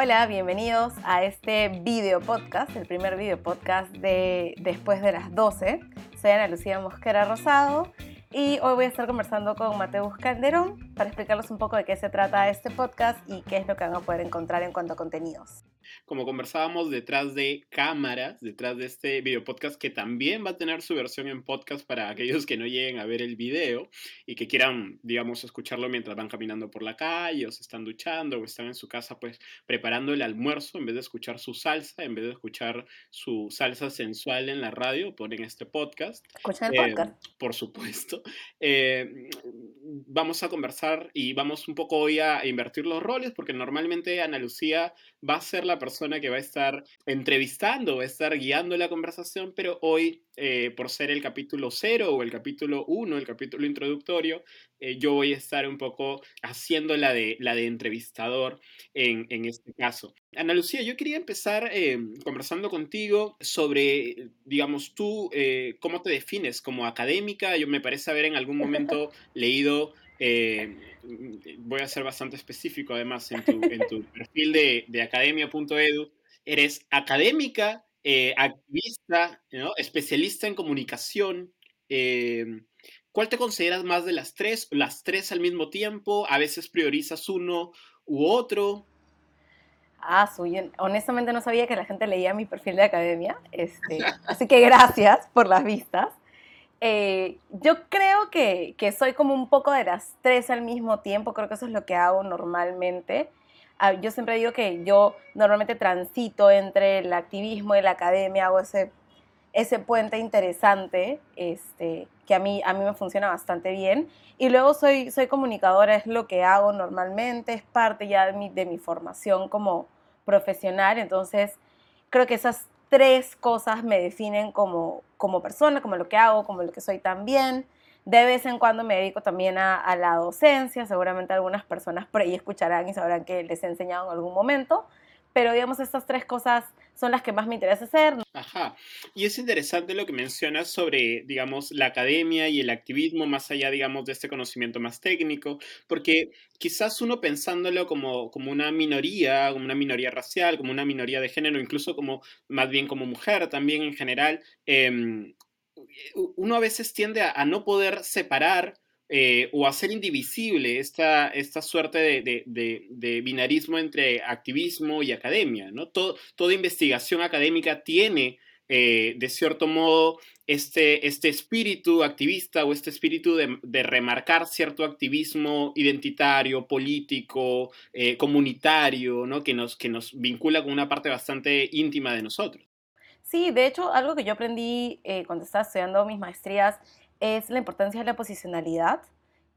Hola, bienvenidos a este video podcast, el primer video podcast de Después de las 12. Soy Ana Lucía Mosquera Rosado y hoy voy a estar conversando con Mateus Calderón para explicarles un poco de qué se trata este podcast y qué es lo que van a poder encontrar en cuanto a contenidos como conversábamos detrás de cámaras, detrás de este video podcast que también va a tener su versión en podcast para aquellos que no lleguen a ver el video y que quieran, digamos, escucharlo mientras van caminando por la calle o se están duchando o están en su casa pues preparando el almuerzo en vez de escuchar su salsa, en vez de escuchar su salsa sensual en la radio, ponen este podcast. Escuchan el podcast. Eh, por supuesto. Eh, vamos a conversar y vamos un poco hoy a invertir los roles porque normalmente Ana Lucía va a ser la persona que va a estar entrevistando, va a estar guiando la conversación, pero hoy, eh, por ser el capítulo cero o el capítulo uno, el capítulo introductorio, eh, yo voy a estar un poco haciendo la de, la de entrevistador en, en este caso. Ana Lucía, yo quería empezar eh, conversando contigo sobre, digamos, tú, cómo te defines como académica. Yo me parece haber en algún momento leído eh, voy a ser bastante específico además en tu, perfil de, de academia.edu. Eres académica, eh, activista, especialista en comunicación. Eh, ¿Cuál te consideras más de las tres? ¿Las tres al mismo tiempo? ¿A veces priorizas uno u otro? Ah, soy, honestamente no sabía que la gente leía mi perfil de academia, este, así que gracias por las vistas. Eh, yo creo que, que, soy como un poco de las tres al mismo tiempo, creo que eso es lo que hago normalmente. Ah, yo siempre digo que yo normalmente transito entre el activismo y la academia, hago ese, ese puente interesante este, que a mí, a mí me funciona bastante bien. Y luego soy, soy comunicadora, es lo que hago normalmente, es parte ya de mi, de mi formación como profesional, entonces creo que esas tres cosas me definen como, como persona, como lo que hago, como lo que soy también. De vez en cuando me dedico también a, la docencia, seguramente algunas personas por ahí escucharán y sabrán que les he enseñado en algún momento, pero digamos estas tres cosas son las que más me interesa hacer. Ajá. Y es interesante lo que mencionas sobre, digamos, la academia y el activismo, más allá, digamos, de este conocimiento más técnico, porque quizás uno pensándolo como, como una minoría, como una minoría racial, como una minoría de género, incluso como, más bien como mujer también en general, em, uno a veces tiende a no poder separar eh, o hacer indivisible esta, esta suerte de, binarismo entre activismo y academia. ¿no? toda investigación académica tiene, eh, de cierto modo, este, este espíritu activista o este espíritu de, remarcar cierto activismo identitario, político, eh, comunitario, ¿no? que, nos, que nos vincula con una parte bastante íntima de nosotros. Sí, de hecho, algo que yo aprendí cuando estaba estudiando mis maestrías es la importancia de la posicionalidad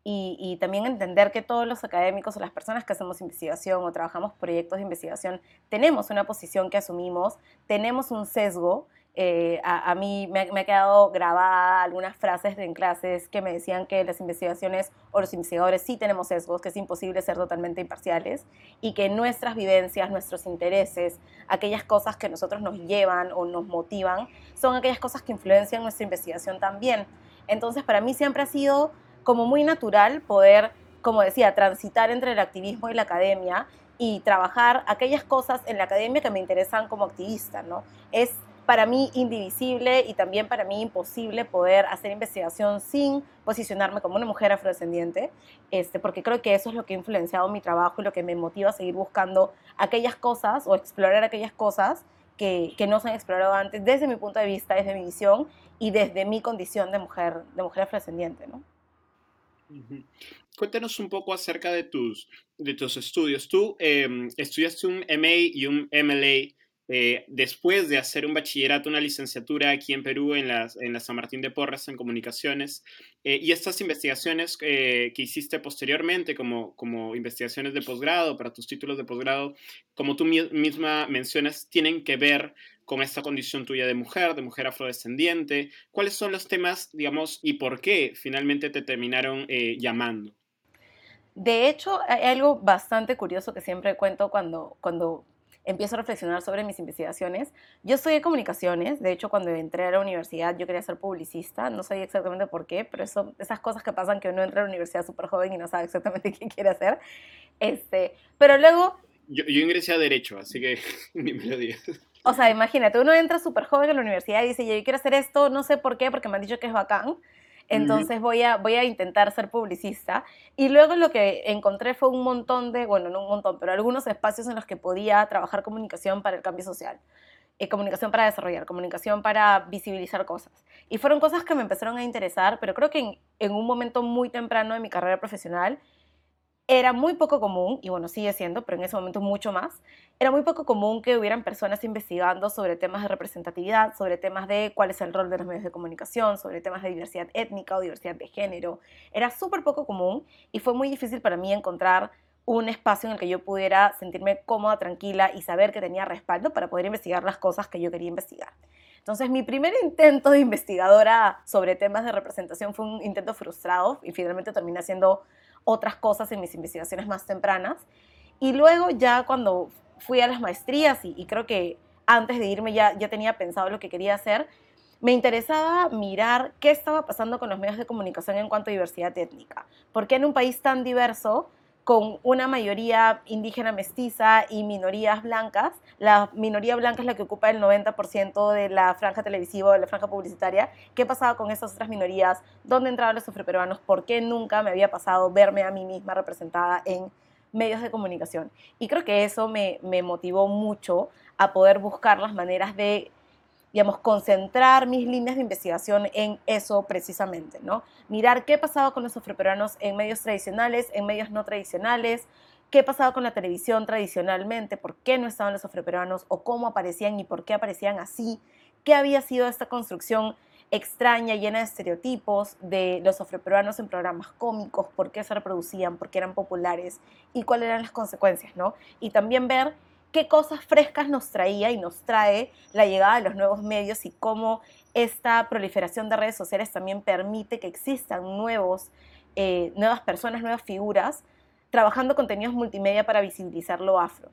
y, también entender que todos los académicos o las personas que hacemos investigación o trabajamos proyectos de investigación tenemos una posición que asumimos, tenemos un sesgo. Eh, a, mí me, me, ha quedado grabada algunas frases en clases que me decían que las investigaciones o los investigadores sí tenemos sesgos, que es imposible ser totalmente imparciales y que nuestras vivencias, nuestros intereses, aquellas cosas que nosotros nos llevan o nos motivan, son aquellas cosas que influencian nuestra investigación también. Entonces, para mí siempre ha sido como muy natural poder, como decía, transitar entre el activismo y la academia y trabajar aquellas cosas en la academia que me interesan como activista, ¿no? Es para mí indivisible y también para mí imposible poder hacer investigación sin posicionarme como una mujer afrodescendiente, este, porque creo que eso es lo que ha influenciado mi trabajo y lo que me motiva a seguir buscando aquellas cosas o explorar aquellas cosas que, no se han explorado antes desde mi punto de vista, desde mi visión y desde mi condición de mujer, de mujer afrodescendiente, ¿no? Cuéntanos un poco acerca de tus, de tus estudios. Tú em, estudiaste un MA y un MLA eh, después de hacer un bachillerato, una licenciatura aquí en Perú, en la, en la San Martín de Porres, en comunicaciones, eh, y estas investigaciones eh, que hiciste posteriormente, como, como investigaciones de posgrado, para tus títulos de posgrado, como tú misma mencionas, tienen que ver con esta condición tuya de mujer, de mujer afrodescendiente. ¿Cuáles son los temas, digamos, y por qué finalmente te terminaron llamando? De hecho, hay algo bastante curioso que siempre cuento cuando, cuando empiezo a reflexionar sobre mis investigaciones. Yo estudié comunicaciones, de hecho cuando entré a la universidad yo quería ser publicista, no sabía exactamente por qué, pero eso, esas cosas que pasan que uno entra a la universidad súper joven y no sabe exactamente qué quiere hacer. Este, pero luego Yo, yo ingresé a Derecho, así que ni me lo digas. O sea, imagínate, uno entra súper joven a la universidad y dice, yo quiero hacer esto, no sé por qué, porque me han dicho que es bacán, entonces voy, a, voy a intentar ser publicista. Y luego lo que encontré fue un montón de, bueno, no un montón, pero algunos espacios en los que podía trabajar comunicación para el cambio social. Eh, comunicación para desarrollar, comunicación para visibilizar cosas. Y fueron cosas que me empezaron a interesar, pero creo que en, en un momento muy temprano de mi carrera profesional era muy poco común, y bueno, sigue siendo, pero en ese momento mucho más, era muy poco común que hubieran personas investigando sobre temas de representatividad, sobre temas de cuál es el rol de los medios de comunicación, sobre temas de diversidad étnica o diversidad de género. Era súper poco común y fue muy difícil para mí encontrar un espacio en el que yo pudiera sentirme cómoda, tranquila y saber que tenía respaldo para poder investigar las cosas que yo quería investigar. Entonces, mi primer intento de investigadora sobre temas de representación fue un intento frustrado y finalmente terminé haciendo otras cosas en mis investigaciones más tempranas. Y luego ya cuando fui a las maestrías y, creo que antes de irme ya, ya tenía pensado lo que quería hacer, me interesaba mirar qué estaba pasando con los medios de comunicación en cuanto a diversidad étnica. Porque en un país tan diverso con una mayoría indígena mestiza y minorías blancas. La minoría blanca es la que ocupa el 90% de la franja televisiva, de la franja publicitaria. ¿Qué pasaba con esas otras minorías? ¿Dónde entraban los afroperuanos? ¿Por qué nunca me había pasado verme a mí misma representada en medios de comunicación? Y creo que eso me, me motivó mucho a poder buscar las maneras de digamos, concentrar mis líneas de investigación en eso precisamente, ¿no? Mirar qué pasaba con los afroperuanos en medios tradicionales, en medios no tradicionales, qué pasaba con la televisión tradicionalmente, por qué no estaban los afroperuanos o cómo aparecían y por qué aparecían así, qué había sido esta construcción extraña, llena de estereotipos de los afroperuanos en programas cómicos, por qué se reproducían, por qué eran populares y cuáles eran las consecuencias, ¿no? Y también ver qué cosas frescas nos traía y nos trae la llegada de los nuevos medios y cómo esta proliferación de redes sociales también permite que existan nuevos, eh, nuevas personas, nuevas figuras, trabajando contenidos multimedia para visibilizar lo afro.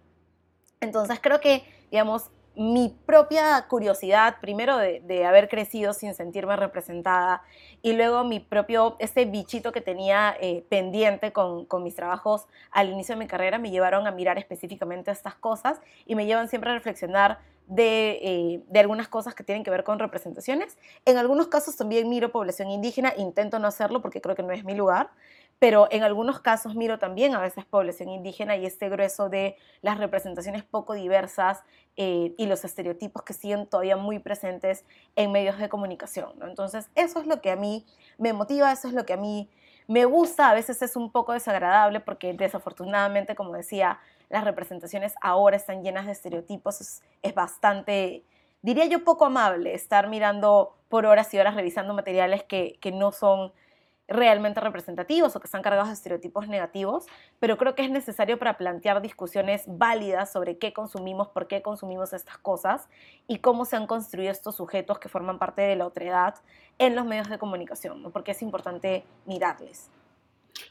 Entonces creo que, digamos, mi propia curiosidad, primero de, haber crecido sin sentirme representada, y luego mi propio, ese bichito que tenía eh, pendiente con, con, mis trabajos al inicio de mi carrera, me llevaron a mirar específicamente estas cosas y me llevan siempre a reflexionar de, eh, de, algunas cosas que tienen que ver con representaciones. En algunos casos también miro población indígena, intento no hacerlo porque creo que no es mi lugar, pero en algunos casos miro también a veces población indígena y este grueso de las representaciones poco diversas eh, y los estereotipos que siguen todavía muy presentes en medios de comunicación. Entonces, eso es lo que a mí me motiva, eso es lo que a mí me gusta, a veces es un poco desagradable porque desafortunadamente, como decía, las representaciones ahora están llenas de estereotipos, es, es bastante, diría yo, poco amable estar mirando por horas y horas revisando materiales que, que no son realmente representativos o que están cargados de estereotipos negativos, pero creo que es necesario para plantear discusiones válidas sobre qué consumimos, por qué consumimos estas cosas y cómo se han construido estos sujetos que forman parte de la otredad en los medios de comunicación, ¿no? porque es importante mirarles.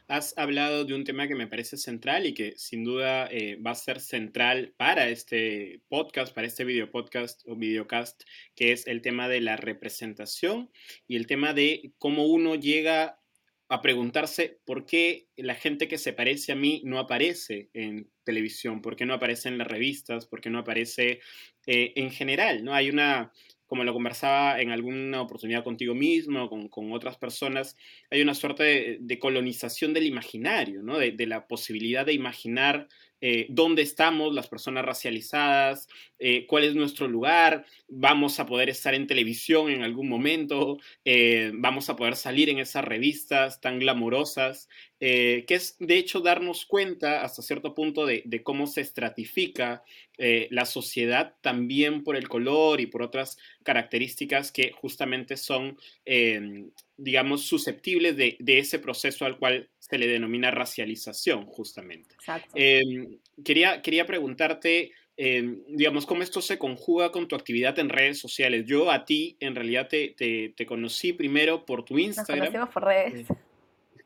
Has hablado de un tema que me parece central y que sin duda eh, va a ser central para este podcast, para este video podcast o videocast, que es el tema de la representación y el tema de cómo uno llega a preguntarse por qué la gente que se parece a mí no aparece en televisión, por qué no aparece en las revistas, por qué no aparece eh, en general, ¿no? Hay una, como lo conversaba en alguna oportunidad contigo mismo, con, con otras personas, hay una suerte de, colonización del imaginario, ¿no? de, de, la posibilidad de imaginar eh, dónde estamos las personas racializadas, eh, cuál es nuestro lugar, vamos a poder estar en televisión en algún momento, eh, vamos a poder salir en esas revistas tan glamurosas, que es de hecho darnos cuenta hasta cierto punto de, cómo se estratifica la sociedad también por el color y por otras características que justamente son digamos, susceptibles de, ese proceso al cual se le denomina racialización, justamente. Eh, quería, quería preguntarte, eh, digamos, cómo esto se conjuga con tu actividad en redes sociales. Yo a ti, en realidad, te, te, te conocí primero por tu Instagram. Nos conocimos por redes. Eh,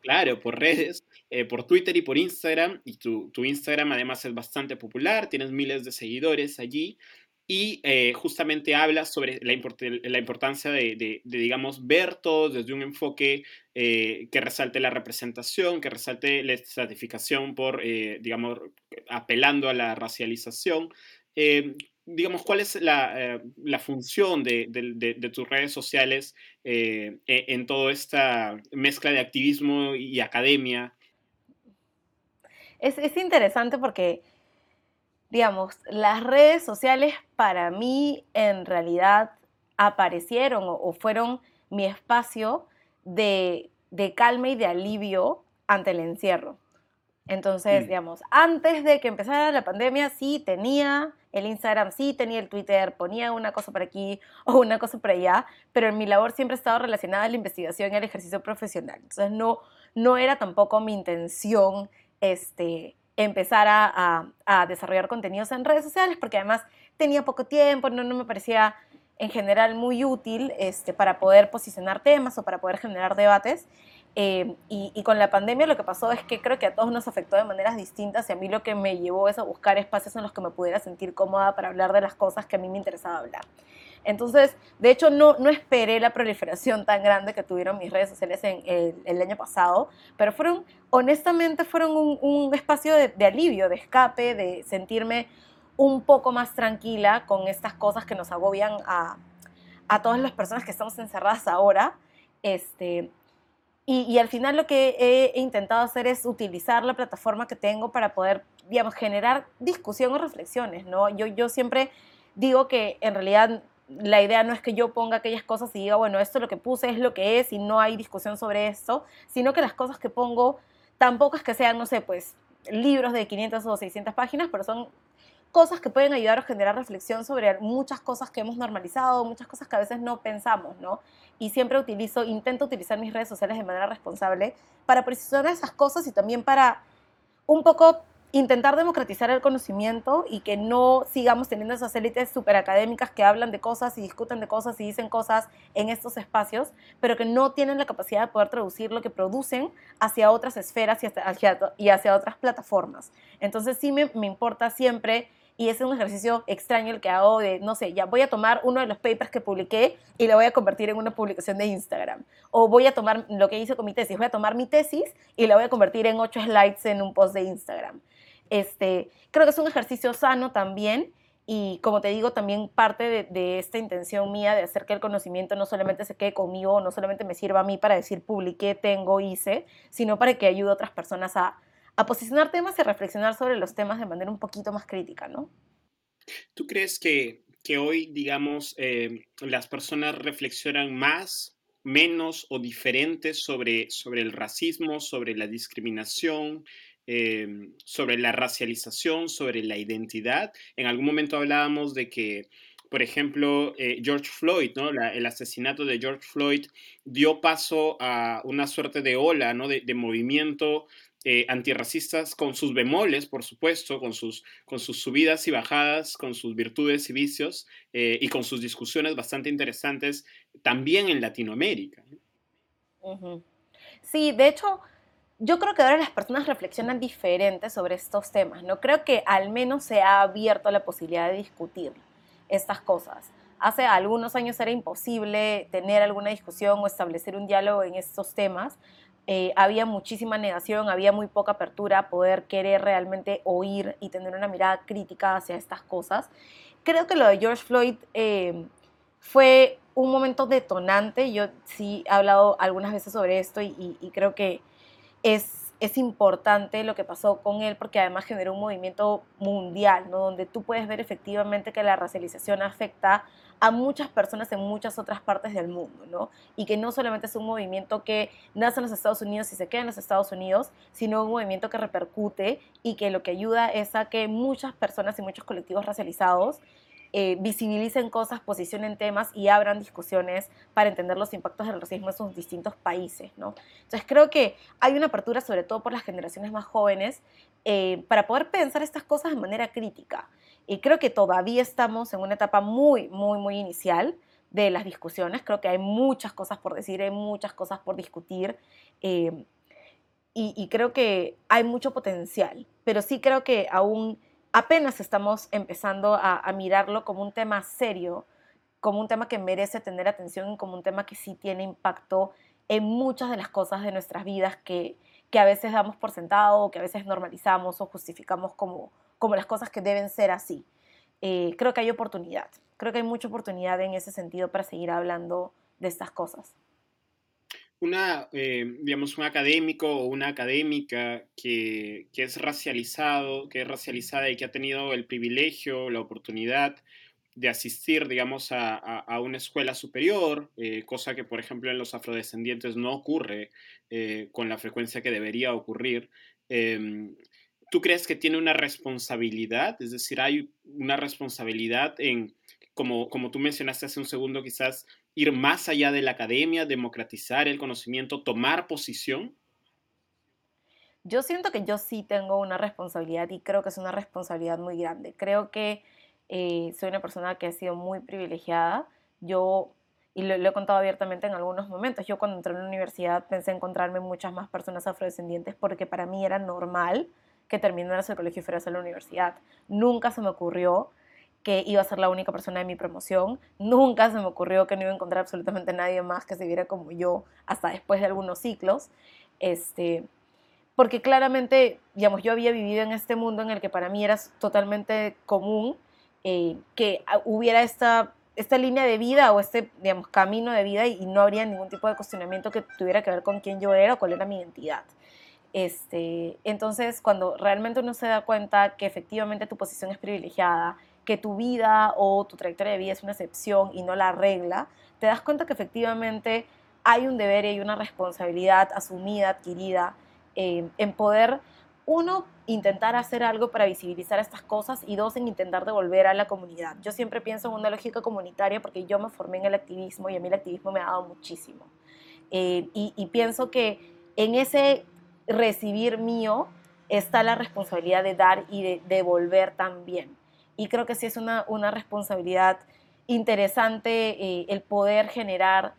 claro, por redes, eh, por Twitter y por Instagram. Y tu, tu Instagram además es bastante popular, tienes miles de seguidores allí. Y eh, justamente habla sobre la, la importancia de, digamos, ver todo desde un enfoque eh, que resalte la representación, que resalte la estratificación por, eh, digamos, apelando a la racialización. digamos, ¿cuál es la, la función de, de, tus redes sociales en, en toda esta mezcla de activismo y academia? Es, es interesante porque digamos, las redes sociales para mí en realidad aparecieron o, fueron mi espacio de, calma y de alivio ante el encierro. Entonces, mm. digamos, antes de que empezara la pandemia, sí tenía el Instagram, sí tenía el Twitter, ponía una cosa por aquí o una cosa por allá, pero en mi labor siempre ha estado relacionada a la investigación y al ejercicio profesional. Entonces, no, no era tampoco mi intención este, empezar a, desarrollar contenidos en redes sociales, porque además tenía poco tiempo, no, no me parecía en general muy útil este, para poder posicionar temas o para poder generar debates. Eh, y, con la pandemia lo que pasó es que creo que a todos nos afectó de maneras distintas y a mí lo que me llevó es a buscar espacios en los que me pudiera sentir cómoda para hablar de las cosas que a mí me interesaba hablar. Entonces, de hecho, no, no esperé la proliferación tan grande que tuvieron mis redes sociales en el, año pasado, pero fueron, honestamente, fueron un, espacio de, alivio, de escape, de sentirme un poco más tranquila con estas cosas que nos agobian a, a todas las personas que estamos encerradas ahora. Este, y, al final lo que he, intentado hacer es utilizar la plataforma que tengo para poder, digamos, generar discusión o reflexiones, ¿no? Yo, yo siempre digo que en realidad la idea no es que yo ponga aquellas cosas y diga, bueno, esto lo que puse es lo que es y no hay discusión sobre esto, sino que las cosas que pongo tampoco es que sean, no sé, pues libros de 500 o 600 páginas, pero son cosas que pueden ayudar a generar reflexión sobre muchas cosas que hemos normalizado, muchas cosas que a veces no pensamos, ¿no? Y siempre utilizo, intento utilizar mis redes sociales de manera responsable para precisar esas cosas y también para un poco intentar democratizar el conocimiento y que no sigamos teniendo esas élites súper académicas que hablan de cosas y discuten de cosas y dicen cosas en estos espacios, pero que no tienen la capacidad de poder traducir lo que producen hacia otras esferas y hacia, y hacia otras plataformas. Entonces sí me, me importa siempre y es un ejercicio extraño el que hago de, no sé, ya voy a tomar uno de los papers que publiqué y lo voy a convertir en una publicación de Instagram. O voy a tomar lo que hice con mi tesis, voy a tomar mi tesis y la voy a convertir en ocho slides en un post de Instagram. Este, creo que es un ejercicio sano también y como te digo, también parte de, esta intención mía de hacer que el conocimiento no solamente se quede conmigo, no solamente me sirva a mí para decir publiqué, tengo, hice, sino para que ayude a otras personas a, posicionar temas y a reflexionar sobre los temas de manera un poquito más crítica, ¿no? ¿Tú crees que, que hoy, digamos, eh, las personas reflexionan más, menos o diferentes sobre, sobre el racismo, sobre la discriminación? Em, sobre la racialización, sobre la identidad. En algún momento hablábamos de que, por ejemplo, eh, George Floyd, ¿no? el asesinato de George Floyd dio paso a una suerte de ola, ¿no? de, movimiento eh, antirracistas con sus bemoles, por supuesto, con sus, con sus subidas y bajadas, con sus virtudes y vicios eh, y con sus discusiones bastante interesantes también en Latinoamérica. Sí, de hecho, yo creo que ahora las personas reflexionan diferente sobre estos temas, ¿no? Creo que al menos se ha abierto la posibilidad de discutir estas cosas. Hace algunos años era imposible tener alguna discusión o establecer un diálogo en estos temas. Eh, había muchísima negación, había muy poca apertura a poder querer realmente oír y tener una mirada crítica hacia estas cosas. Creo que lo de George Floyd eh, fue un momento detonante. Yo sí he hablado algunas veces sobre esto y creo que es, es importante lo que pasó con él porque además generó un movimiento mundial, ¿no? donde tú puedes ver efectivamente que la racialización afecta a muchas personas en muchas otras partes del mundo, ¿no? Y que no solamente es un movimiento que nace en los Estados Unidos y se queda en los Estados Unidos, sino un movimiento que repercute y que lo que ayuda es a que muchas personas y muchos colectivos racializados eh, visibilicen cosas, posicionen temas y abran discusiones para entender los impactos del racismo en sus distintos países, ¿no? Entonces creo que hay una apertura, sobre todo por las generaciones más jóvenes, eh, para poder pensar estas cosas de manera crítica. Y creo que todavía estamos en una etapa muy, muy, muy inicial de las discusiones. Creo que hay muchas cosas por decir, hay muchas cosas por discutir. Eh, y, y creo que hay mucho potencial, pero sí creo que aún apenas estamos empezando a, mirarlo como un tema serio, como un tema que merece tener atención como un tema que sí tiene impacto en muchas de las cosas de nuestras vidas que, que a veces damos por sentado, o que a veces normalizamos o justificamos como, como las cosas que deben ser así. Eh, creo que hay oportunidad, creo que hay mucha oportunidad en ese sentido para seguir hablando de estas cosas. Una, eh, digamos, un académico o una académica que, que, es racializado, que es racializada y que ha tenido el privilegio, la oportunidad de asistir, digamos, a, a, una escuela superior, eh, cosa que, por ejemplo, en los afrodescendientes no ocurre con la frecuencia que debería ocurrir. Em, ¿Tú crees que tiene una responsabilidad? Es decir, hay una responsabilidad en, como, como tú mencionaste hace un segundo, quizás ir más allá de la academia, democratizar el conocimiento, tomar posición? Yo siento que yo sí tengo una responsabilidad y creo que es una responsabilidad muy grande. Creo que eh, soy una persona que ha sido muy privilegiada. Yo, y lo, he contado abiertamente en algunos momentos, yo cuando entré en la universidad pensé encontrarme muchas más personas afrodescendientes porque para mí era normal que terminaras el colegio y fueras a la universidad. Nunca se me ocurrió que iba a ser la única persona de mi promoción. Nunca se me ocurrió que no iba a encontrar absolutamente nadie más que se viera como yo hasta después de algunos ciclos. Este, porque claramente, digamos, yo había vivido en este mundo en el que para mí era totalmente común eh, que hubiera esta, esta línea de vida o este, digamos, camino de vida y no habría ningún tipo de cuestionamiento que tuviera que ver con quién yo era o cuál era mi identidad. Este, entonces, cuando realmente uno se da cuenta que efectivamente tu posición es privilegiada, que tu vida o tu trayectoria de vida es una excepción y no la regla, te das cuenta que efectivamente hay un deber y una responsabilidad asumida, adquirida, eh, en poder, uno, intentar hacer algo para visibilizar estas cosas y dos, en intentar devolver a la comunidad. Yo siempre pienso en una lógica comunitaria porque yo me formé en el activismo y a mí el activismo me ha dado muchísimo. Eh, y pienso que en ese recibir mío está la responsabilidad de dar y de devolver también. Y creo que sí es una, una responsabilidad interesante eh, el poder generar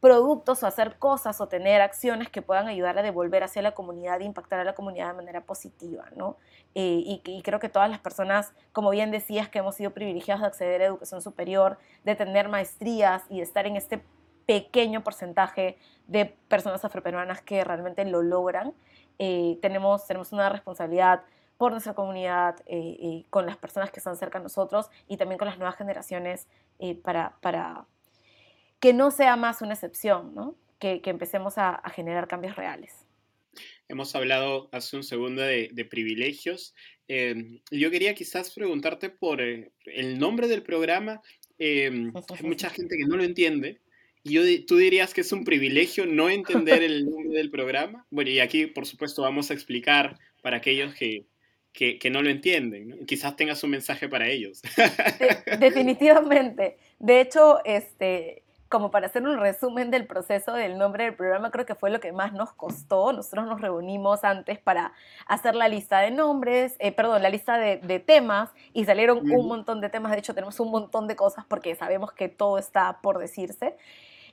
productos o hacer cosas o tener acciones que puedan ayudar a devolver hacia la comunidad e impactar a la comunidad de manera positiva, ¿no? Eh, y, y, creo que todas las personas, como bien decías, que hemos sido privilegiados de acceder a educación superior, de tener maestrías y de estar en este pequeño porcentaje de personas afroperuanas que realmente lo logran. Eh, tenemos, tenemos una responsabilidad por nuestra comunidad, eh, eh, con las personas que están cerca de nosotros y también con las nuevas generaciones para, para que no sea más una excepción, ¿no? que, que, empecemos a, a, generar cambios reales. Hemos hablado hace un segundo de, de privilegios. yo quería quizás preguntarte por el nombre del programa. hay mucha gente que no lo entiende. Yo, ¿Tú dirías que es un privilegio no entender el nombre del programa? Bueno, y aquí, por supuesto, vamos a explicar para aquellos que, que, que no lo entienden. Quizás tengas un mensaje para ellos. definitivamente. De hecho, este, como para hacer un resumen del proceso del nombre del programa, creo que fue lo que más nos costó. Nosotros nos reunimos antes para hacer la lista de nombres, eh, perdón, la lista de, de, temas y salieron un montón de temas. De hecho, tenemos un montón de cosas porque sabemos que todo está por decirse.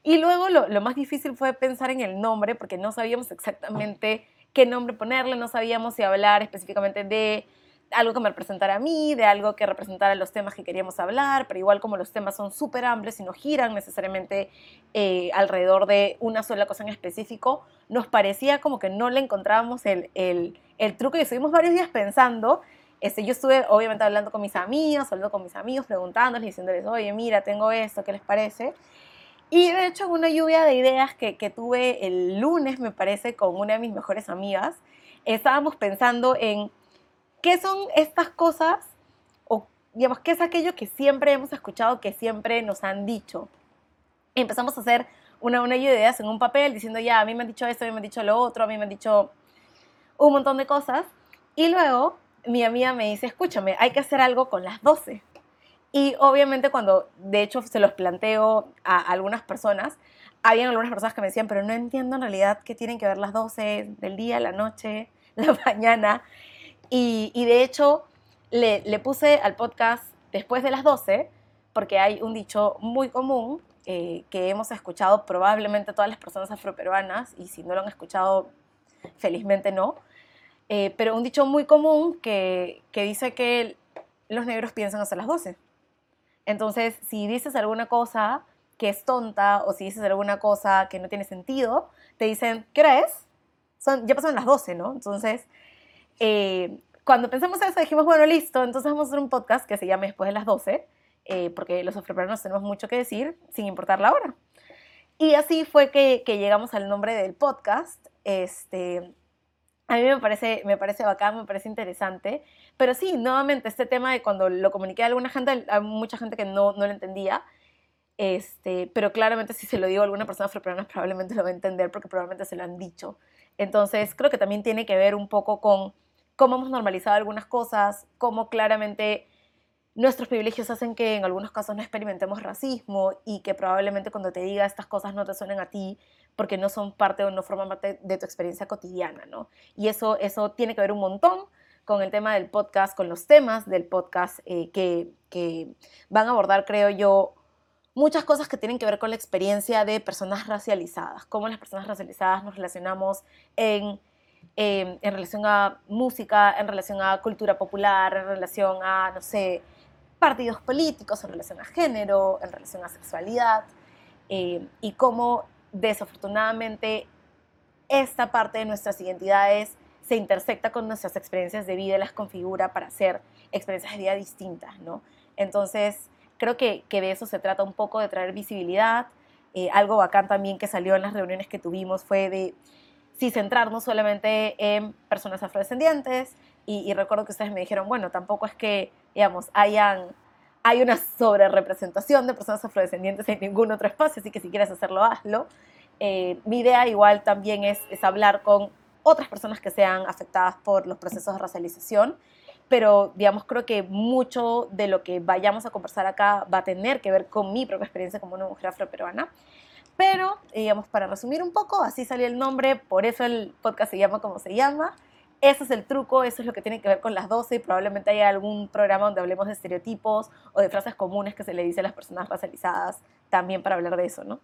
Y luego lo, lo, más difícil fue pensar en el nombre, porque no sabíamos exactamente qué nombre ponerle, no sabíamos si hablar específicamente de algo que me representara a mí, de algo que representara los temas que queríamos hablar, pero igual como los temas son súper amplios y no giran necesariamente eh, alrededor de una sola cosa en específico, nos parecía como que no le encontrábamos el, el, el truco y estuvimos varios días pensando. Este, yo estuve obviamente hablando con mis amigos, hablando con mis amigos, preguntándoles, diciéndoles, oye, mira, tengo esto, ¿qué les parece? Y de hecho, una lluvia de ideas que, que, tuve el lunes, me parece, con una de mis mejores amigas, estábamos pensando en qué son estas cosas, o digamos, qué es aquello que siempre hemos escuchado, que siempre nos han dicho. Y empezamos a hacer una, una lluvia de ideas en un papel, diciendo, ya, a mí me han dicho esto, a mí me han dicho lo otro, a mí me han dicho un montón de cosas. Y luego mi amiga me dice, escúchame, hay que hacer algo con las 12. Y obviamente cuando de hecho se los planteo a algunas personas, habían algunas personas que me decían, pero no entiendo en realidad qué tienen que ver las 12 del día, la noche, la mañana. Y, y de hecho le, le, puse al podcast después de las 12, porque hay un dicho muy común eh, que hemos escuchado probablemente todas las personas afroperuanas, y si no lo han escuchado, felizmente no, Eh, pero un dicho muy común que, que dice que los negros piensan hasta las 12. Entonces, si dices alguna cosa que es tonta o si dices alguna cosa que no tiene sentido, te dicen, ¿qué hora es? Son, ya pasan las 12, ¿no? Entonces, eh, cuando pensamos eso, dijimos, bueno, listo, entonces vamos a hacer un podcast que se llame Después de las 12, eh, porque los afroperuanos tenemos mucho que decir, sin importar la hora. Y así fue que, que llegamos al nombre del podcast. Este, a mí me parece, me parece bacán, me parece interesante. Pero sí, nuevamente, este tema de cuando lo comuniqué a alguna gente, a mucha gente que no, no lo entendía, este, pero claramente si se lo digo a alguna persona afroperuana probablemente lo va a entender porque probablemente se lo han dicho. Entonces creo que también tiene que ver un poco con cómo hemos normalizado algunas cosas, cómo claramente nuestros privilegios hacen que en algunos casos no experimentemos racismo y que probablemente cuando te diga estas cosas no te suenen a ti porque no son parte o no forman parte de tu experiencia cotidiana, ¿no? Y eso, eso tiene que ver un montón con el tema del podcast, con los temas del podcast eh, que, que van a abordar, creo yo, muchas cosas que tienen que ver con la experiencia de personas racializadas, cómo las personas racializadas nos relacionamos en, en, relación a música, en relación a cultura popular, en relación a, no sé, partidos políticos, en relación a género, en relación a sexualidad, eh, y cómo desafortunadamente esta parte de nuestras identidades se intersecta con nuestras experiencias de vida y las configura para hacer experiencias de vida distintas, ¿no? Entonces, creo que, que de eso se trata un poco, de traer visibilidad. Eh, algo bacán también que salió en las reuniones que tuvimos fue de, sí, centrarnos solamente en personas afrodescendientes, y, recuerdo que ustedes me dijeron, bueno, tampoco es que, digamos, hayan hay una sobrerepresentación de personas afrodescendientes en ningún otro espacio, así que si quieres hacerlo, hazlo. Eh, mi idea igual también es, es, hablar con otras personas que sean afectadas por los procesos de racialización, pero digamos creo que mucho de lo que vayamos a conversar acá va a tener que ver con mi propia experiencia como una mujer afroperuana. Pero, digamos, para resumir un poco, así salió el nombre, por eso el podcast se llama como se llama. Ese es el truco, eso es lo que tiene que ver con las 12 y probablemente haya algún programa donde hablemos de estereotipos o de frases comunes que se le dice a las personas racializadas también para hablar de eso, ¿no?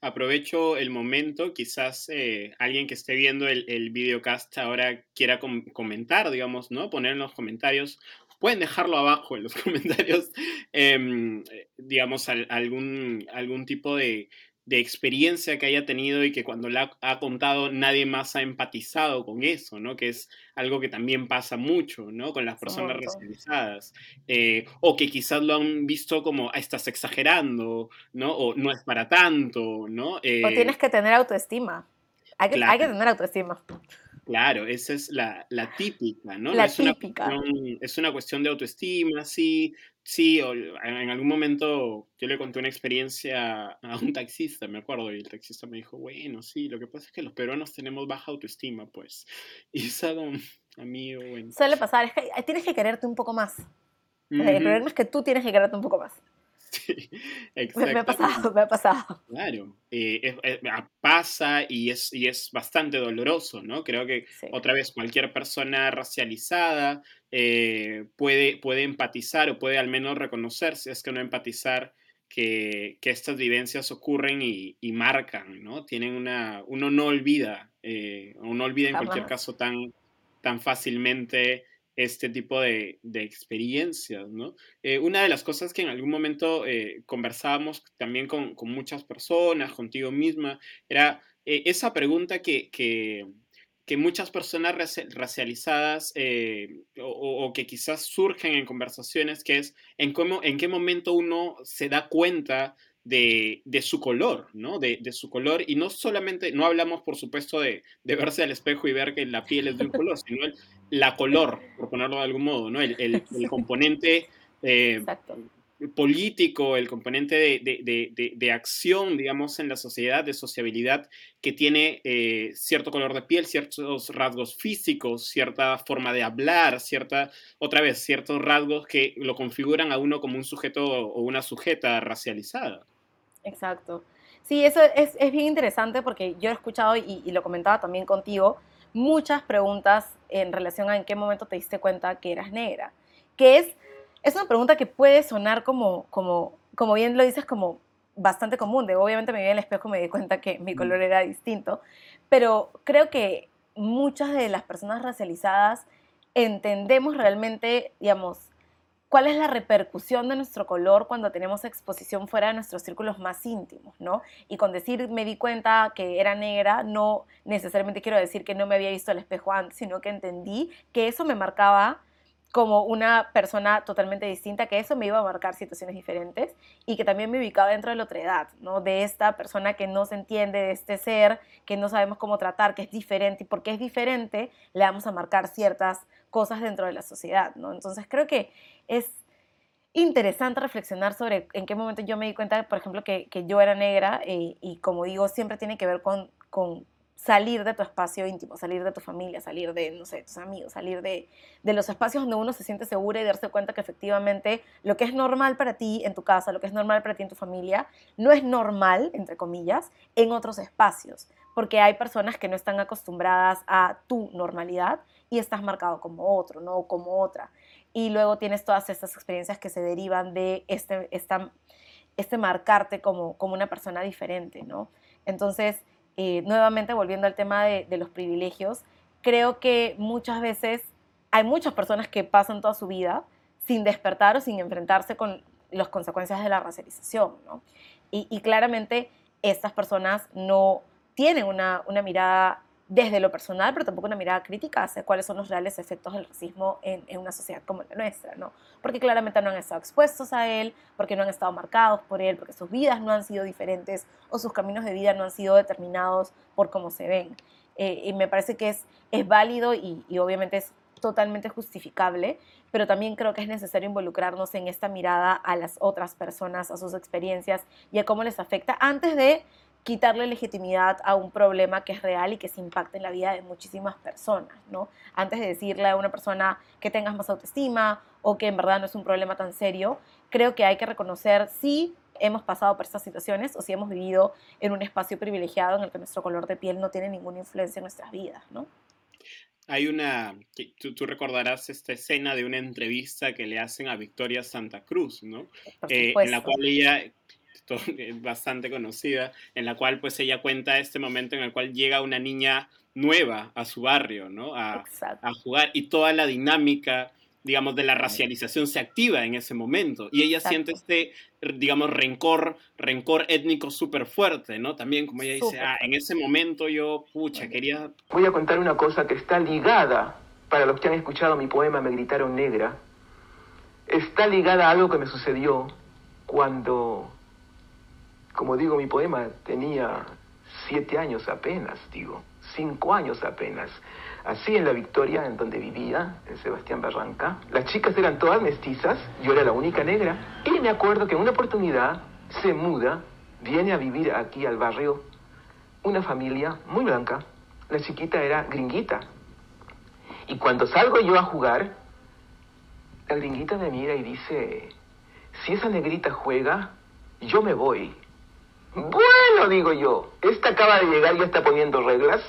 Aprovecho el momento, quizás eh, alguien que esté viendo el, videocast ahora quiera com comentar, digamos, ¿no? Poner en los comentarios pueden dejarlo abajo en los comentarios, eh, digamos, al, algún, algún tipo de, de experiencia que haya tenido y que cuando la ha contado nadie más ha empatizado con eso, ¿no? Que es algo que también pasa mucho, ¿no? Con las personas oh, racializadas. Eh, o que quizás lo han visto como, ah, estás exagerando, ¿no? O no es para tanto, ¿no? Eh, o tienes que tener autoestima. Hay que, claro. hay que tener autoestima. Claro, esa es la, la típica, ¿no? La es típica. Una cuestión, es una cuestión de autoestima, sí, Sí, en algún momento yo le conté una experiencia a un taxista, me acuerdo, y el taxista me dijo, bueno, sí, lo que pasa es que los peruanos tenemos baja autoestima, pues. Y esa, amigo, bueno. Suele pasar, es que tienes que quererte un poco más. Uh -huh. El problema es que tú tienes que quererte un poco más. Sí, me ha pasado, me ha pasado. Claro, eh, es, es, pasa y es, y es bastante doloroso, ¿no? Creo que sí. otra vez cualquier persona racializada eh, puede, puede empatizar o puede al menos reconocer, si es que no empatizar, que, que estas vivencias ocurren y, y, marcan, ¿no? Tienen una, uno no olvida, eh, o no olvida en cualquier caso tan, tan fácilmente este tipo de, de experiencias, ¿no? Eh, una de las cosas que en algún momento eh, conversábamos también con, con, muchas personas, contigo misma, era eh, esa pregunta que, que, que, muchas personas racializadas eh, o, o, que quizás surgen en conversaciones, que es en, cómo, en qué momento uno se da cuenta de, de, su color, ¿no? De, de, su color. Y no solamente, no hablamos, por supuesto, de, de, verse al espejo y ver que la piel es de un color, sino el, la color, por ponerlo de algún modo, ¿no? El, el, el componente eh, político, el componente de, de, acción, digamos, en la sociedad, de sociabilidad, que tiene eh, cierto color de piel, ciertos rasgos físicos, cierta forma de hablar, cierta, otra vez, ciertos rasgos que lo configuran a uno como un sujeto o una sujeta racializada. Exacto. Sí, eso es, es bien interesante porque yo he escuchado y, y, lo comentaba también contigo, muchas preguntas en relación a en qué momento te diste cuenta que eras negra, que es, es una pregunta que puede sonar como, como, como bien lo dices, como bastante común, de obviamente me vi en el espejo y me di cuenta que mi color era distinto, pero creo que muchas de las personas racializadas entendemos realmente, digamos, cuál es la repercusión de nuestro color cuando tenemos exposición fuera de nuestros círculos más íntimos, ¿no? Y con decir me di cuenta que era negra, no necesariamente quiero decir que no me había visto al espejo antes, sino que entendí que eso me marcaba como una persona totalmente distinta, que eso me iba a marcar situaciones diferentes y que también me ubicaba dentro de la otra edad, ¿no? De esta persona que no se entiende, de este ser que no sabemos cómo tratar, que es diferente y porque es diferente le vamos a marcar ciertas cosas dentro de la sociedad, ¿no? Entonces creo que es interesante reflexionar sobre en qué momento yo me di cuenta, por ejemplo, que, yo era negra y, y, como digo, siempre tiene que ver con salir de tu espacio íntimo, salir de tu familia, salir de, no sé, tus amigos, salir de, de, los espacios donde uno se siente segura y darse cuenta que efectivamente lo que es normal para ti en tu casa, lo que es normal para ti en tu familia, no es normal, entre comillas, en otros espacios, porque hay personas que no están acostumbradas a tu normalidad y estás marcado como otro, no como otra. Y luego tienes todas estas experiencias que se derivan de este, esta, este marcarte como, como una persona diferente, ¿no? Entonces, eh, nuevamente volviendo al tema de, los privilegios, creo que muchas veces hay muchas personas que pasan toda su vida sin despertar o sin enfrentarse con las consecuencias de la racialización, ¿no? y, claramente estas personas no tienen una, una mirada desde lo personal, pero tampoco una mirada crítica hacia cuáles son los reales efectos del racismo en, en, una sociedad como la nuestra, ¿no? Porque claramente no han estado expuestos a él, porque no han estado marcados por él, porque sus vidas no han sido diferentes o sus caminos de vida no han sido determinados por cómo se ven. Eh, y me parece que es, es válido y, y obviamente es totalmente justificable, pero también creo que es necesario involucrarnos en esta mirada a las otras personas, a sus experiencias y a cómo les afecta antes de quitarle legitimidad a un problema que es real y que se impacta en la vida de muchísimas personas, ¿no? Antes de decirle a una persona que tengas más autoestima o que en verdad no es un problema tan serio, creo que hay que reconocer si hemos pasado por estas situaciones o si hemos vivido en un espacio privilegiado en el que nuestro color de piel no tiene ninguna influencia en nuestras vidas, ¿no? Hay una, tú, recordarás esta escena de una entrevista que le hacen a Victoria Santa Cruz, ¿no? Eh, en la cual ella bastante conocida, en la cual pues ella cuenta este momento en el cual llega una niña nueva a su barrio, ¿no? A, a jugar y toda la dinámica, digamos, de la racialización se activa en ese momento y ella siente este, digamos, rencor, rencor étnico súper fuerte, ¿no? También como ella dice, ah, en ese momento yo, pucha, quería... Voy a contar una cosa que está ligada, para los que han escuchado mi poema Me gritaron negra, está ligada a algo que me sucedió cuando como digo, mi poema tenía siete años apenas, digo, cinco años apenas. Así en La Victoria, en donde vivía, en Sebastián Barranca, las chicas eran todas mestizas, yo era la única negra, y me acuerdo que en una oportunidad se muda, viene a vivir aquí al barrio una familia muy blanca, la chiquita era gringuita. Y cuando salgo yo a jugar, la gringuita me mira y dice, si esa negrita juega, yo me voy. Bueno, digo yo, esta acaba de llegar y ya está poniendo reglas.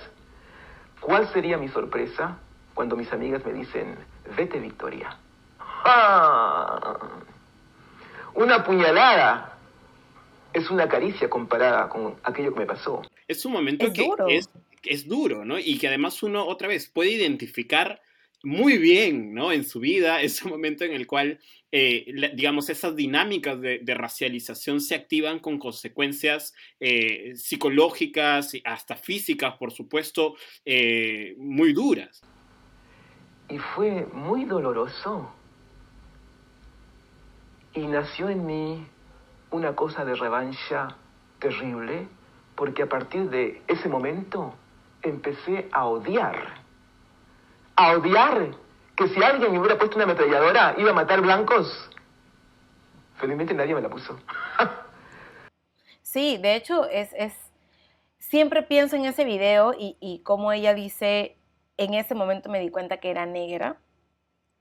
¿Cuál sería mi sorpresa cuando mis amigas me dicen, vete Victoria? ¡Ah! Una puñalada es una caricia comparada con aquello que me pasó. Es un momento que Es, es duro, ¿no? Y que además uno otra vez puede identificar muy bien, ¿no? En su vida, ese momento en el cual, eh, digamos, esas dinámicas de, racialización se activan con consecuencias eh, psicológicas y hasta físicas, por supuesto, eh, muy duras. Y fue muy doloroso. Y nació en mí una cosa de revancha terrible, porque a partir de ese momento empecé a odiar a odiar que si alguien me hubiera puesto una ametralladora iba a matar blancos. Felizmente nadie me la puso. sí, de hecho, es, es, siempre pienso en ese video y, y como ella dice, en ese momento me di cuenta que era negra.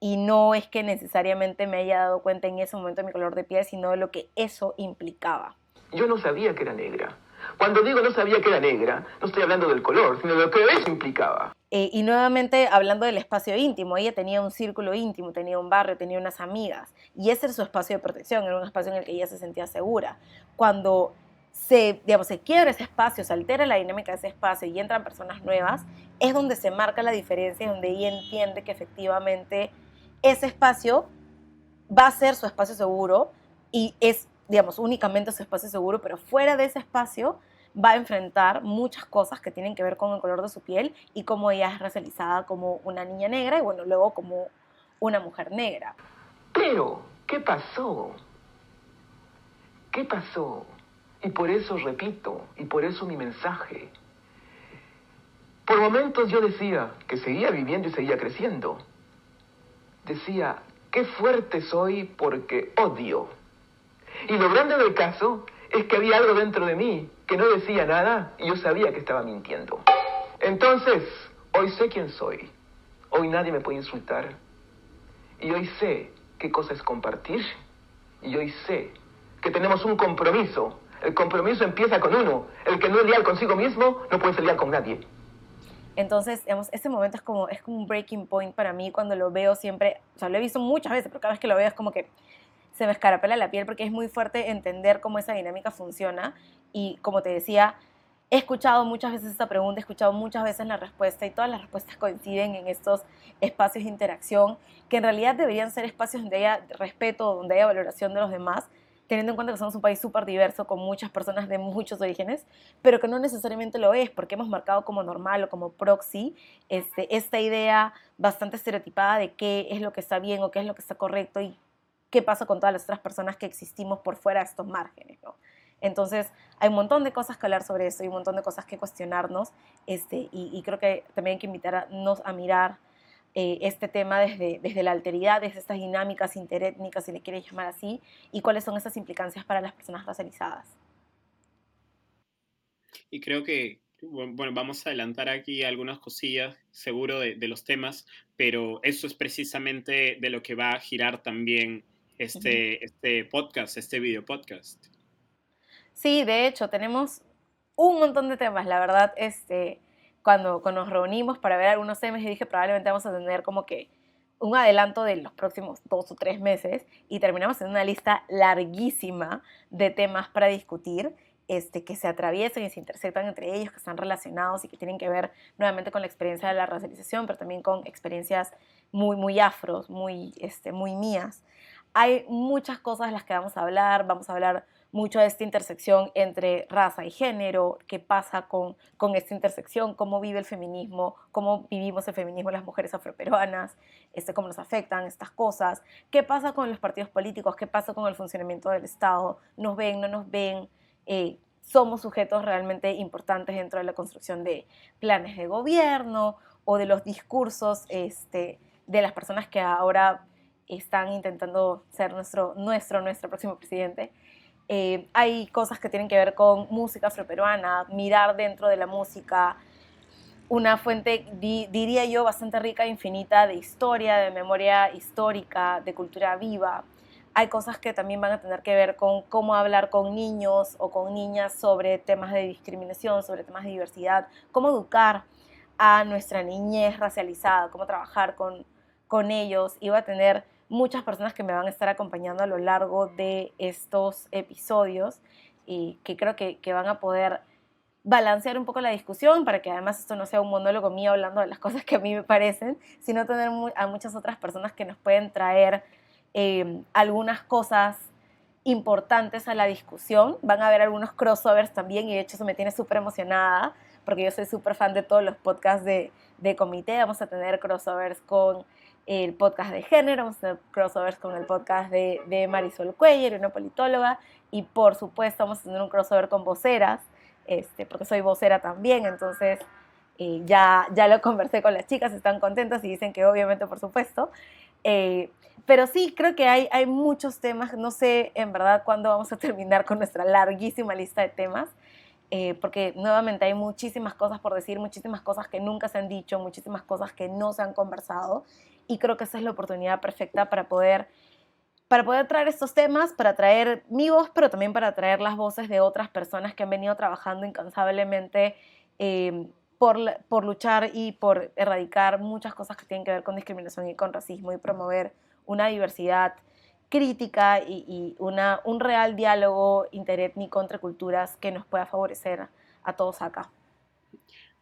Y no es que necesariamente me haya dado cuenta en ese momento de mi color de piel, sino de lo que eso implicaba. Yo no sabía que era negra. Cuando digo no sabía que era negra, no estoy hablando del color, sino de lo que eso implicaba. Eh, y nuevamente hablando del espacio íntimo, ella tenía un círculo íntimo, tenía un barrio, tenía unas amigas, y ese era su espacio de protección, era un espacio en el que ella se sentía segura. Cuando se, digamos, se quiebra ese espacio, se altera la dinámica de ese espacio y entran personas nuevas, es donde se marca la diferencia, donde ella entiende que efectivamente ese espacio va a ser su espacio seguro y es, digamos, únicamente su espacio seguro, pero fuera de ese espacio va a enfrentar muchas cosas que tienen que ver con el color de su piel y cómo ella es racializada como una niña negra y bueno, luego como una mujer negra. Pero, ¿qué pasó? ¿Qué pasó? Y por eso repito, y por eso mi mensaje. Por momentos yo decía que seguía viviendo y seguía creciendo. Decía, qué fuerte soy porque odio. Y lo grande del caso es que había algo dentro de mí que no decía nada y yo sabía que estaba mintiendo. Entonces, hoy sé quién soy. Hoy nadie me puede insultar. Y hoy sé qué cosa es compartir. Y hoy sé que tenemos un compromiso. El compromiso empieza con uno. El que no es leal consigo mismo no puede ser leal con nadie. Entonces, digamos, ese momento es como, es como un breaking point para mí cuando lo veo siempre, o sea, lo he visto muchas veces, pero cada vez que lo veo es como que se me escarapela la piel porque es muy fuerte entender cómo esa dinámica funciona. Y como te decía, he escuchado muchas veces esta pregunta, he escuchado muchas veces la respuesta y todas las respuestas coinciden en estos espacios de interacción que en realidad deberían ser espacios donde haya respeto, donde haya valoración de los demás, teniendo en cuenta que somos un país súper diverso con muchas personas de muchos orígenes, pero que no necesariamente lo es porque hemos marcado como normal o como proxy este, esta idea bastante estereotipada de qué es lo que está bien o qué es lo que está correcto y qué pasa con todas las otras personas que existimos por fuera de estos márgenes, ¿no? Entonces, hay un montón de cosas que hablar sobre eso, hay un montón de cosas que cuestionarnos, este, y, creo que también hay que invitarnos a mirar eh, este tema desde, desde la alteridad, desde estas dinámicas interétnicas, si le quieres llamar así, y cuáles son esas implicancias para las personas racializadas. Y creo que, bueno, vamos a adelantar aquí algunas cosillas, seguro, de, de los temas, pero eso es precisamente de lo que va a girar también este, este podcast, este video podcast. Sí, de hecho, tenemos un montón de temas, la verdad, este, cuando, cuando nos reunimos para ver algunos temas, y dije, probablemente vamos a tener como que un adelanto de los próximos dos o tres meses y terminamos en una lista larguísima de temas para discutir. Este, que se atraviesan y se intersectan entre ellos, que están relacionados y que tienen que ver nuevamente con la experiencia de la racialización, pero también con experiencias muy, muy afros, muy, este, muy mías. Hay muchas cosas de las que vamos a hablar, vamos a hablar mucho de esta intersección entre raza y género, qué pasa con, con esta intersección, cómo vive el feminismo, cómo vivimos el feminismo las mujeres afroperuanas, este, cómo nos afectan estas cosas, qué pasa con los partidos políticos, qué pasa con el funcionamiento del Estado, nos ven, no nos ven, eh, somos sujetos realmente importantes dentro de la construcción de planes de gobierno o de los discursos este, de las personas que ahora están intentando ser nuestro, nuestro, nuestro próximo presidente. Eh, hay cosas que tienen que ver con música afroperuana, mirar dentro de la música, una fuente, diría yo, bastante rica e infinita de historia, de memoria histórica, de cultura viva. Hay cosas que también van a tener que ver con cómo hablar con niños o con niñas sobre temas de discriminación, sobre temas de diversidad, cómo educar a nuestra niñez racializada, cómo trabajar con, con ellos. Va a tener muchas personas que me van a estar acompañando a lo largo de estos episodios y que creo que, van a poder balancear un poco la discusión para que además esto no sea un monólogo mío hablando de las cosas que a mí me parecen, sino tener a muchas otras personas que nos pueden traer eh, algunas cosas importantes a la discusión. Van a haber algunos crossovers también y de hecho eso me tiene súper emocionada porque yo soy súper fan de todos los podcasts de comité. Vamos a tener crossovers con el podcast de género, vamos a hacer crossovers con el podcast de, de Marisol Cuellar, una politóloga, y por supuesto vamos a tener un crossover con voceras, este, porque soy vocera también, entonces eh, ya, ya lo conversé con las chicas, están contentas y dicen que obviamente por supuesto. Eh, pero sí, creo que hay, hay muchos temas, no sé en verdad cuándo vamos a terminar con nuestra larguísima lista de temas, eh, porque nuevamente hay muchísimas cosas por decir, muchísimas cosas que nunca se han dicho, muchísimas cosas que no se han conversado y creo que esa es la oportunidad perfecta para poder para poder traer estos temas, para traer mi voz, pero también para traer las voces de otras personas que han venido trabajando incansablemente eh, por, por luchar y por erradicar muchas cosas que tienen que ver con discriminación y con racismo y promover una diversidad crítica y, una, un real diálogo interétnico entre culturas que nos pueda favorecer a todos acá.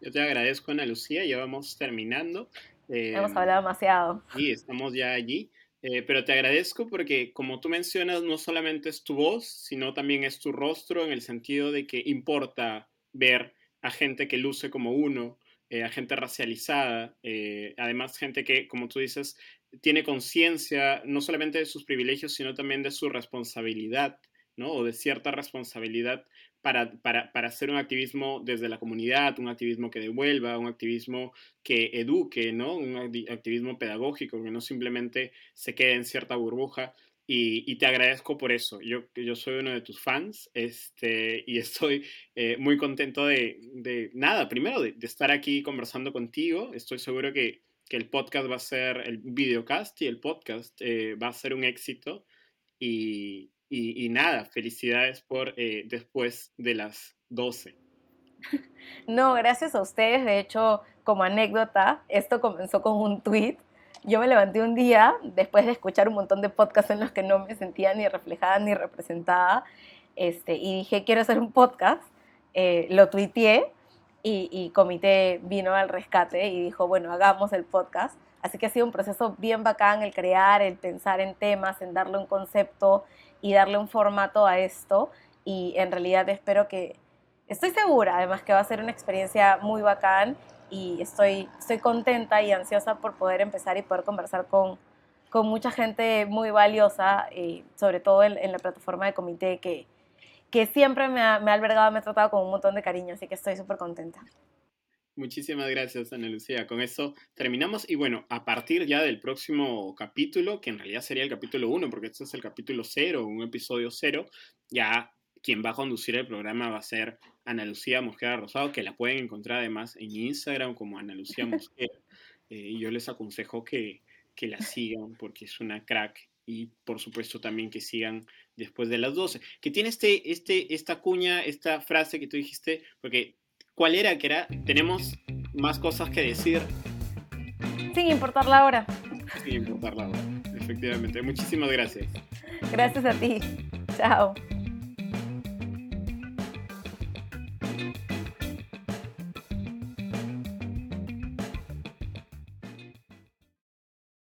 Yo te agradezco, Ana Lucía, ya vamos terminando. Hemos em, hablado demasiado. Sí, estamos ya allí. Eh, pero te agradezco porque, como tú mencionas, no solamente es tu voz, sino también es tu rostro en el sentido de que importa ver a gente que luce como uno, eh, a gente racializada, eh, además gente que, como tú dices, tiene conciencia no solamente de sus privilegios, sino también de su responsabilidad, ¿no? O de cierta responsabilidad para, para, para, hacer un activismo desde la comunidad, un activismo que devuelva, un activismo que eduque, ¿no? Un activismo pedagógico, que no simplemente se quede en cierta burbuja. Y, te agradezco por eso. Yo, yo soy uno de tus fans este, y estoy eh, muy contento de, de, nada, primero de, estar aquí conversando contigo. Estoy seguro que, que, el podcast va a ser, el videocast y el podcast eh, va a ser un éxito. Y, y, nada, felicidades por eh, después de las 12. No, gracias a ustedes. De hecho, como anécdota, esto comenzó con un tweet. Yo me levanté un día después de escuchar un montón de podcasts en los que no me sentía ni reflejada ni representada. Este, y dije, quiero hacer un podcast. Eh, lo tuiteé y, y Comité vino al rescate y dijo, bueno, hagamos el podcast. Así que ha sido un proceso bien bacán el crear, el pensar en temas, en darle un concepto y darle un formato a esto. Y en realidad espero que, estoy segura además que va a ser una experiencia muy bacán y estoy, estoy contenta y ansiosa por poder empezar y poder conversar con, con mucha gente muy valiosa, y sobre todo en, la plataforma de comité que, que siempre me ha, me ha albergado, me ha tratado con un montón de cariño, así que estoy súper contenta. Muchísimas gracias, Ana Lucía. Con eso terminamos. Y bueno, a partir ya del próximo capítulo, que en realidad sería el capítulo 1, porque este es el capítulo 0, un episodio 0, ya quien va a conducir el programa va a ser Ana Lucía Mosquera Rosado, que la pueden encontrar además en Instagram como Ana Lucía Mosquera. Eh, y yo les aconsejo que, que la sigan porque es una crack y por supuesto también que sigan después de las 12. Que tiene este, este, esta cuña, esta frase que tú dijiste, porque ¿Cuál era? Que era, tenemos más cosas que decir. Sin importar la hora. Sin importar la hora, efectivamente. Muchísimas gracias. Gracias a ti. Chao.